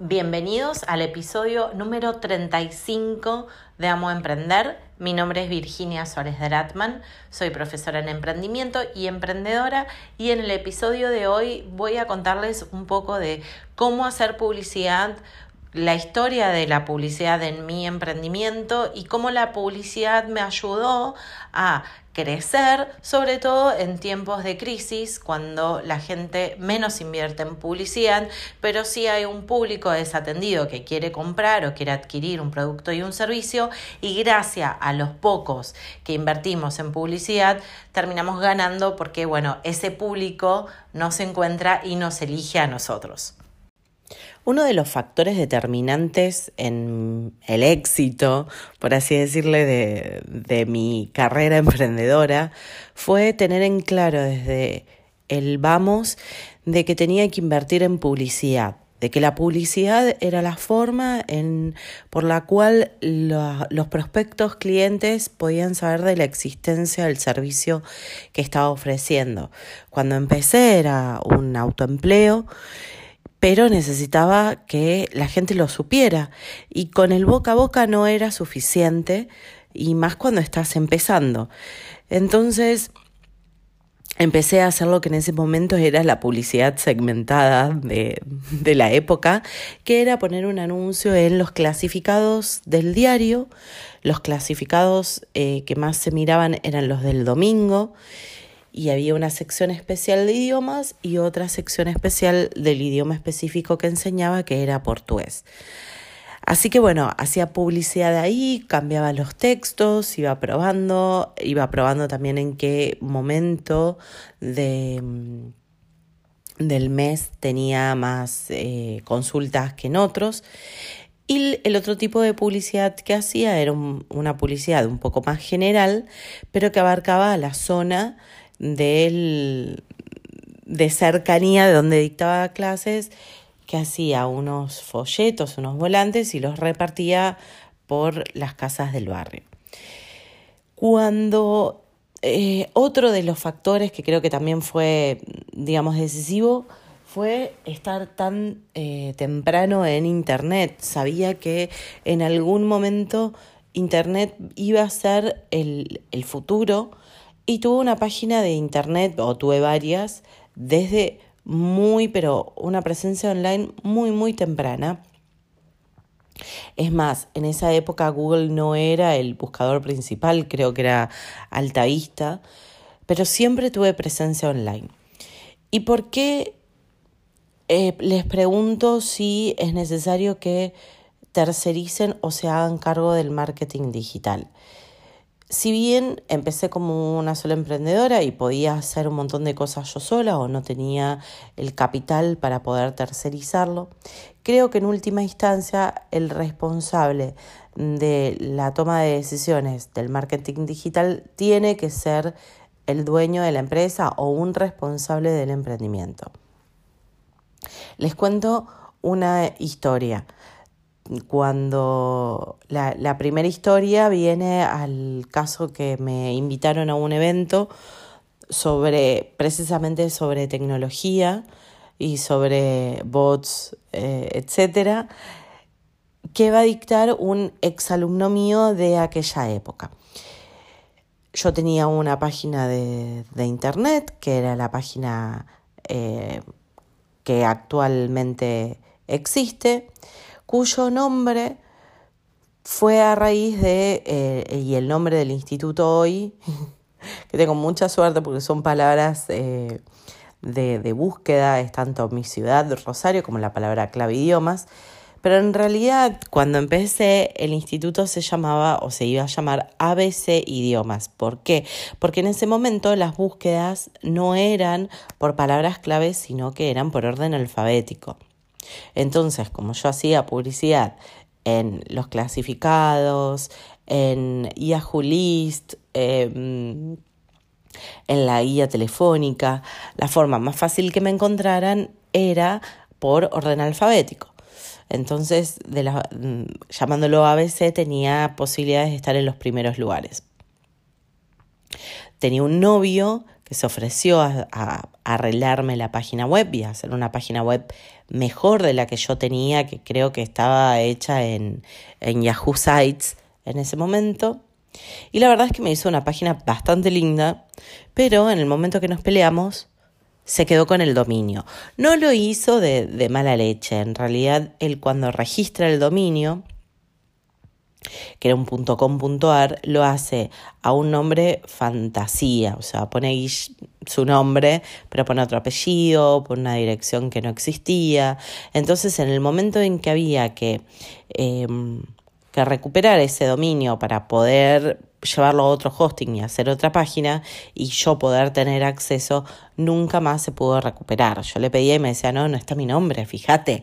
Bienvenidos al episodio número 35 de Amo Emprender. Mi nombre es Virginia Suárez Dratman, soy profesora en emprendimiento y emprendedora y en el episodio de hoy voy a contarles un poco de cómo hacer publicidad la historia de la publicidad en mi emprendimiento y cómo la publicidad me ayudó a crecer, sobre todo en tiempos de crisis, cuando la gente menos invierte en publicidad, pero sí hay un público desatendido que quiere comprar o quiere adquirir un producto y un servicio y gracias a los pocos que invertimos en publicidad, terminamos ganando porque, bueno, ese público nos encuentra y nos elige a nosotros. Uno de los factores determinantes en el éxito, por así decirle, de, mi carrera emprendedora fue tener en claro desde el vamos de que tenía que invertir en publicidad, de que la publicidad era la forma en, por la cual los prospectos clientes podían saber de la existencia del servicio que estaba ofreciendo. Cuando empecé era un autoempleo pero necesitaba que la gente lo supiera. Y con el boca a boca no era suficiente y más cuando estás empezando. Entonces empecé a hacer lo que en ese momento era la publicidad segmentada de, la época, que era poner un anuncio en los clasificados del diario, los clasificados eh, que más se miraban eran los del domingo, y había una sección especial de idiomas y otra sección especial del idioma específico que enseñaba que era portugués. Así que bueno, hacía publicidad ahí, cambiaba los textos, iba probando, iba probando también en qué momento de, mm, del mes tenía más eh, consultas que en otros. Y el otro tipo de publicidad que hacía era una publicidad un poco más general, pero que abarcaba la zona del, de cercanía de donde dictaba clases, que hacía unos folletos, unos volantes y los repartía por las casas del barrio. Cuando eh, otro de los factores que creo que también fue, digamos, decisivo, fue estar tan eh, temprano en Internet. Sabía que en algún momento Internet iba a ser el, el futuro y tuve una página de internet, o tuve varias, desde muy, pero una presencia online muy, muy temprana. Es más, en esa época Google no era el buscador principal, creo que era Altavista, pero siempre tuve presencia online. ¿Y por qué eh, les pregunto si es necesario que tercericen o se hagan cargo del marketing digital? Si bien empecé como una sola emprendedora y podía hacer un montón de cosas yo sola o no tenía el capital para poder tercerizarlo, creo que en última instancia el responsable de la toma de decisiones del marketing digital tiene que ser el dueño de la empresa o un responsable del emprendimiento. Les cuento una historia cuando la, primera historia viene al caso que me invitaron a un evento sobre precisamente sobre tecnología y sobre bots, eh, etcétera, que va a dictar un exalumno mío de aquella época. Yo tenía una página de, internet, que era la página eh, que actualmente existe, cuyo nombre fue a raíz de, eh, y el nombre del instituto hoy, que tengo mucha suerte porque son palabras eh, de, de, búsqueda, es tanto mi ciudad, Rosario, como la palabra clave idiomas, pero en realidad cuando empecé el instituto se llamaba o se iba a llamar ABC Idiomas. ¿Por qué? Porque en ese momento las búsquedas no eran por palabras claves, sino que eran por orden alfabético. Entonces, como yo hacía publicidad en los clasificados, en Yahoo List, em, en la guía telefónica, la forma más fácil que me encontraran era por orden alfabético. Entonces, de mm, llamándolo ABC, tenía posibilidades de estar en los primeros lugares. Tenía un novio que se ofreció a, arreglarme la página web y a hacer una página web mejor de la que yo tenía, que creo que estaba hecha en, en Yahoo Sites en ese momento. Y la verdad es que me hizo una página bastante linda, pero en el momento que nos peleamos, se quedó con el dominio. No lo hizo de, de mala leche, en realidad él cuando registra el dominio, que era un .com.ar, lo hace a un nombre fantasía, o sea, pone su nombre, pero pone otro apellido, pone una dirección que no existía. Entonces, en el momento en que había que, em, que recuperar ese dominio para poder llevarlo a otro hosting y hacer otra página y yo poder tener acceso, nunca más se pudo recuperar. Yo le pedía y me decía, no, no está mi nombre, fíjate,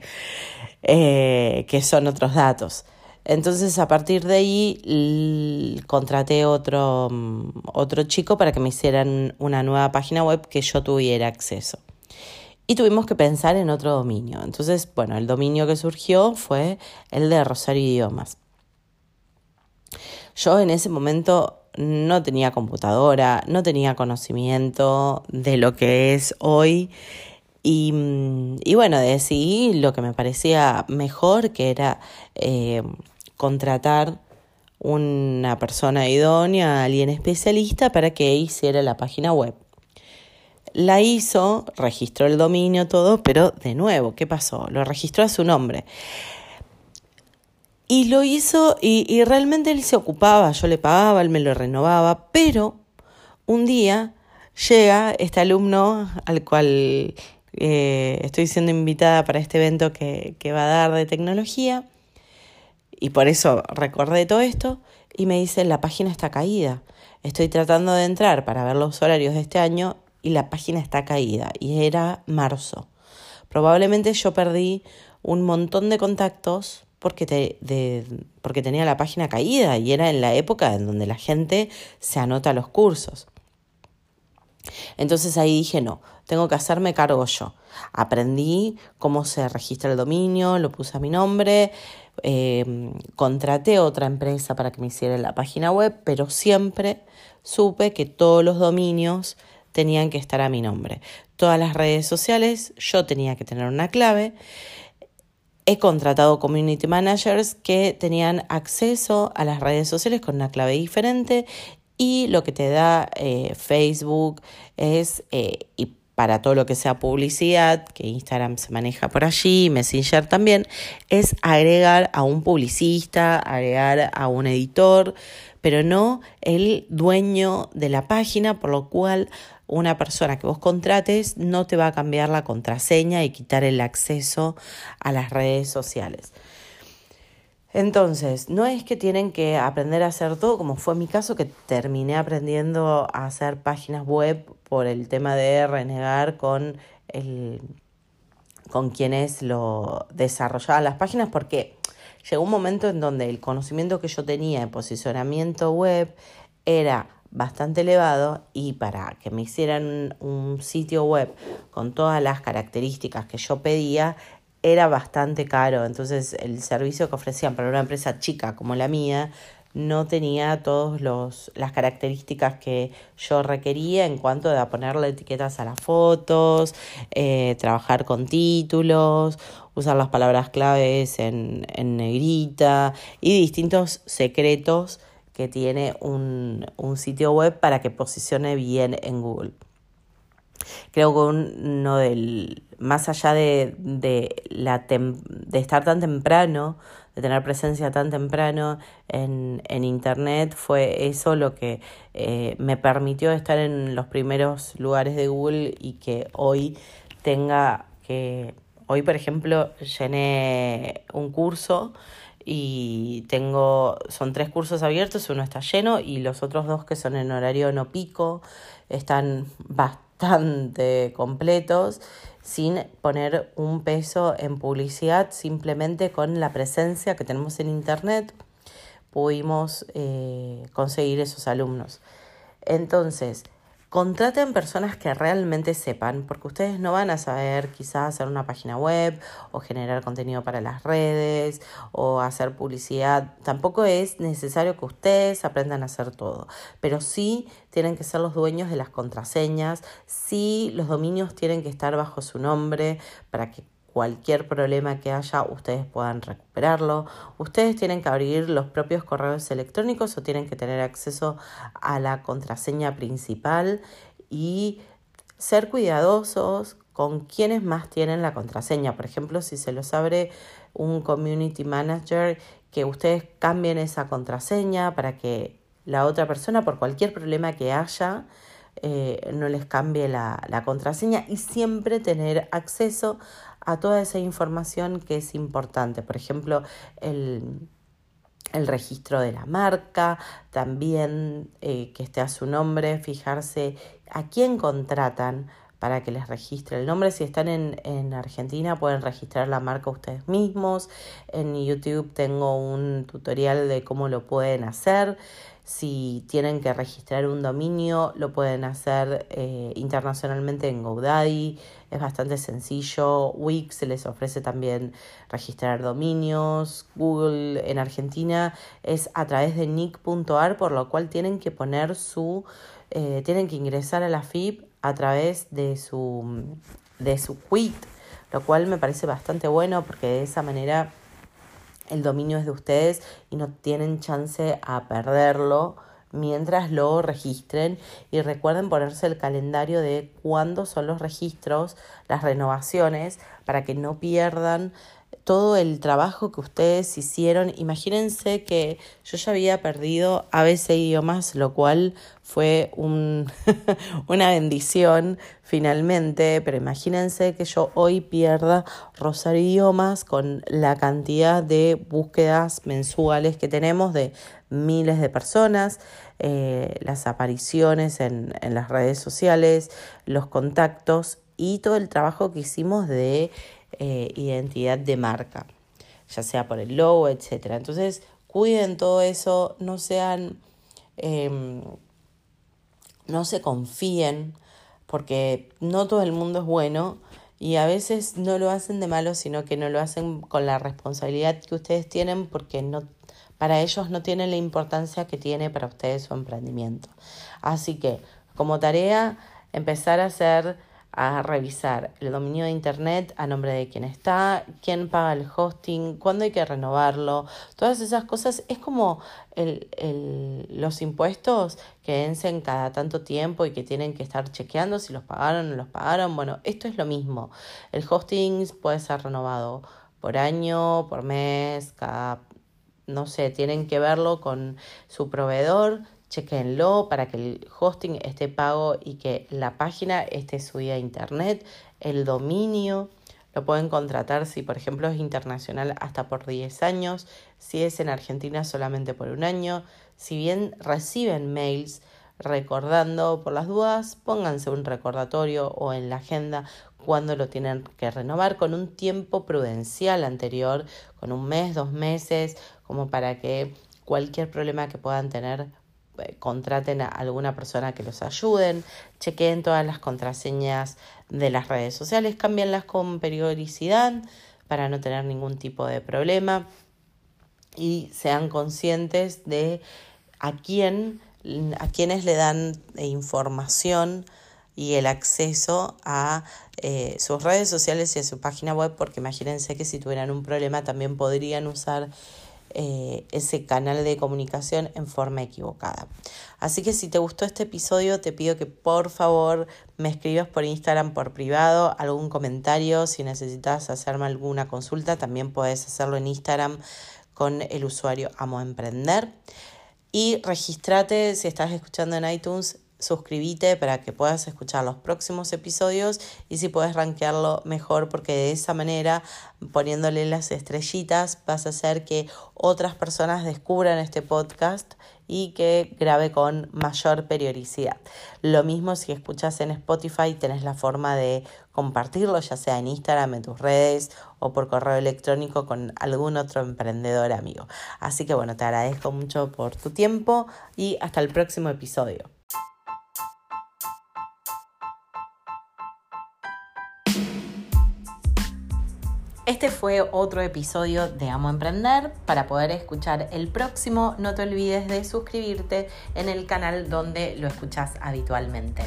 eh, que son otros datos. Entonces a partir de ahí contraté otro, mm, otro chico para que me hicieran una nueva página web que yo tuviera acceso. Y tuvimos que pensar en otro dominio. Entonces, bueno, el dominio que surgió fue el de Rosario Idiomas. Yo en ese momento no tenía computadora, no tenía conocimiento de lo que es hoy. Y, y bueno, decidí lo que me parecía mejor, que era eh, contratar una persona idónea, alguien especialista para que hiciera la página web. La hizo, registró el dominio, todo, pero de nuevo, ¿qué pasó? Lo registró a su nombre. Y lo hizo y, realmente él se ocupaba, yo le pagaba, él me lo renovaba, pero un día llega este alumno al cual eh, estoy siendo invitada para este evento que, que va a dar de tecnología y por eso recordé todo esto y me dice, la página está caída. Estoy tratando de entrar para ver los horarios de este año y la página está caída. Y era marzo. Probablemente yo perdí un montón de contactos porque, te, de, porque tenía la página caída y era en la época en donde la gente se anota los cursos. Entonces ahí dije, no, tengo que hacerme cargo yo. Aprendí cómo se registra el dominio, lo puse a mi nombre, eh, contraté otra empresa para que me hiciera la página web, pero siempre supe que todos los dominios tenían que estar a mi nombre. Todas las redes sociales yo tenía que tener una clave. He contratado community managers que tenían acceso a las redes sociales con una clave diferente y lo que te da eh, Facebook es, eh, para todo lo que sea publicidad, que Instagram se maneja por allí, Messenger también, es agregar a un publicista, agregar a un editor, pero no el dueño de la página, por lo cual una persona que vos contrates no te va a cambiar la contraseña y quitar el acceso a las redes sociales. Entonces, no es que tienen que aprender a hacer todo, como fue mi caso, que terminé aprendiendo a hacer páginas web por el tema de renegar con el con quienes lo desarrollaban las páginas, porque llegó un momento en donde el conocimiento que yo tenía de posicionamiento web era bastante elevado y para que me hicieran un sitio web con todas las características que yo pedía era bastante caro, entonces el servicio que ofrecían para una empresa chica como la mía no tenía todas las características que yo requería en cuanto a ponerle etiquetas a las fotos, eh, trabajar con títulos, usar las palabras claves en, en negrita y distintos secretos que tiene un, un sitio web para que posicione bien en Google. Creo que uno del, más allá de, de, la de estar tan temprano, de tener presencia tan temprano en, en Internet, fue eso lo que eh, me permitió estar en los primeros lugares de Google y que hoy tenga que, hoy por ejemplo, llené un curso y tengo, son tres cursos abiertos, uno está lleno y los otros dos que son en horario no pico están bastante bastante completos sin poner un peso en publicidad, simplemente con la presencia que tenemos en Internet pudimos eh, conseguir esos alumnos. Entonces, Contraten personas que realmente sepan, porque ustedes no van a saber quizás hacer una página web o generar contenido para las redes o hacer publicidad. Tampoco es necesario que ustedes aprendan a hacer todo, pero sí tienen que ser los dueños de las contraseñas, sí los dominios tienen que estar bajo su nombre para que cualquier problema que haya, ustedes puedan recuperarlo. Ustedes tienen que abrir los propios correos electrónicos o tienen que tener acceso a la contraseña principal y ser cuidadosos con quienes más tienen la contraseña. Por ejemplo, si se los abre un community manager, que ustedes cambien esa contraseña para que la otra persona, por cualquier problema que haya, eh, no les cambie la, la contraseña y siempre tener acceso a toda esa información que es importante. Por ejemplo, el, el registro de la marca, también eh, que esté a su nombre, fijarse a quién contratan para que les registre el nombre. Si están en, en, Argentina pueden registrar la marca ustedes mismos. En YouTube tengo un tutorial de cómo lo pueden hacer. Si tienen que registrar un dominio, lo pueden hacer eh, internacionalmente en GoDaddy. Es bastante sencillo. Wix les ofrece también registrar dominios. Google en Argentina es a través de nick.ar, por lo cual tienen que poner su, eh, tienen que ingresar a la FIP a través de su, de su quit, lo cual me parece bastante bueno porque de esa manera el dominio es de ustedes y no tienen chance a perderlo mientras lo registren. Y recuerden ponerse el calendario de cuándo son los registros, las renovaciones, para que no pierdan todo el trabajo que ustedes hicieron. Imagínense que yo ya había perdido ABC idiomas, lo cual fue un una bendición finalmente, pero imagínense que yo hoy pierda Rosario Idiomas con la cantidad de búsquedas mensuales que tenemos de miles de personas, eh, las apariciones en, en las redes sociales, los contactos y todo el trabajo que hicimos de eh, identidad de marca, ya sea por el logo, etc. Entonces, cuiden todo eso, no sean, em, no se confíen, porque no todo el mundo es bueno y a veces no lo hacen de malo, sino que no lo hacen con la responsabilidad que ustedes tienen porque no para ellos no tienen la importancia que tiene para ustedes su emprendimiento. Así que, como tarea, empezar a hacer a revisar el dominio de Internet a nombre de quién está, quién paga el hosting, cuándo hay que renovarlo, todas esas cosas. Es como el, el, los impuestos que vencen cada tanto tiempo y que tienen que estar chequeando si los pagaron o no los pagaron. Bueno, esto es lo mismo. El hosting puede ser renovado por año, por mes, cada, no sé, tienen que verlo con su proveedor chequenlo para que el hosting esté pago y que la página esté subida a internet, el dominio. Lo pueden contratar si, por ejemplo, es internacional hasta por 10 años, si es en Argentina solamente por un año. Si bien reciben mails recordando por las dudas, pónganse un recordatorio o en la agenda cuando lo tienen que renovar con un tiempo prudencial anterior, con un mes, dos meses, como para que cualquier problema que puedan tener contraten a alguna persona que los ayuden, chequeen todas las contraseñas de las redes sociales, cámbienlas con periodicidad para no tener ningún tipo de problema y sean conscientes de a quién a quienes le dan información y el acceso a eh, sus redes sociales y a su página web, porque imagínense que si tuvieran un problema también podrían usar eh, ese canal de comunicación en forma equivocada. Así que si te gustó este episodio, te pido que por favor me escribas por Instagram por privado algún comentario. Si necesitas hacerme alguna consulta, también puedes hacerlo en Instagram con el usuario Amo Emprender. Y registrate si estás escuchando en iTunes suscríbete para que puedas escuchar los próximos episodios y si puedes rankearlo mejor porque de esa manera poniéndole las estrellitas vas a hacer que otras personas descubran este podcast y que grabe con mayor periodicidad. Lo mismo si escuchas en Spotify, tenés la forma de compartirlo, ya sea en Instagram, en tus redes o por correo electrónico con algún otro emprendedor amigo. Así que bueno, te agradezco mucho por tu tiempo y hasta el próximo episodio. Este fue otro episodio de Amo Emprender. Para poder escuchar el próximo, no te olvides de suscribirte en el canal donde lo escuchas habitualmente.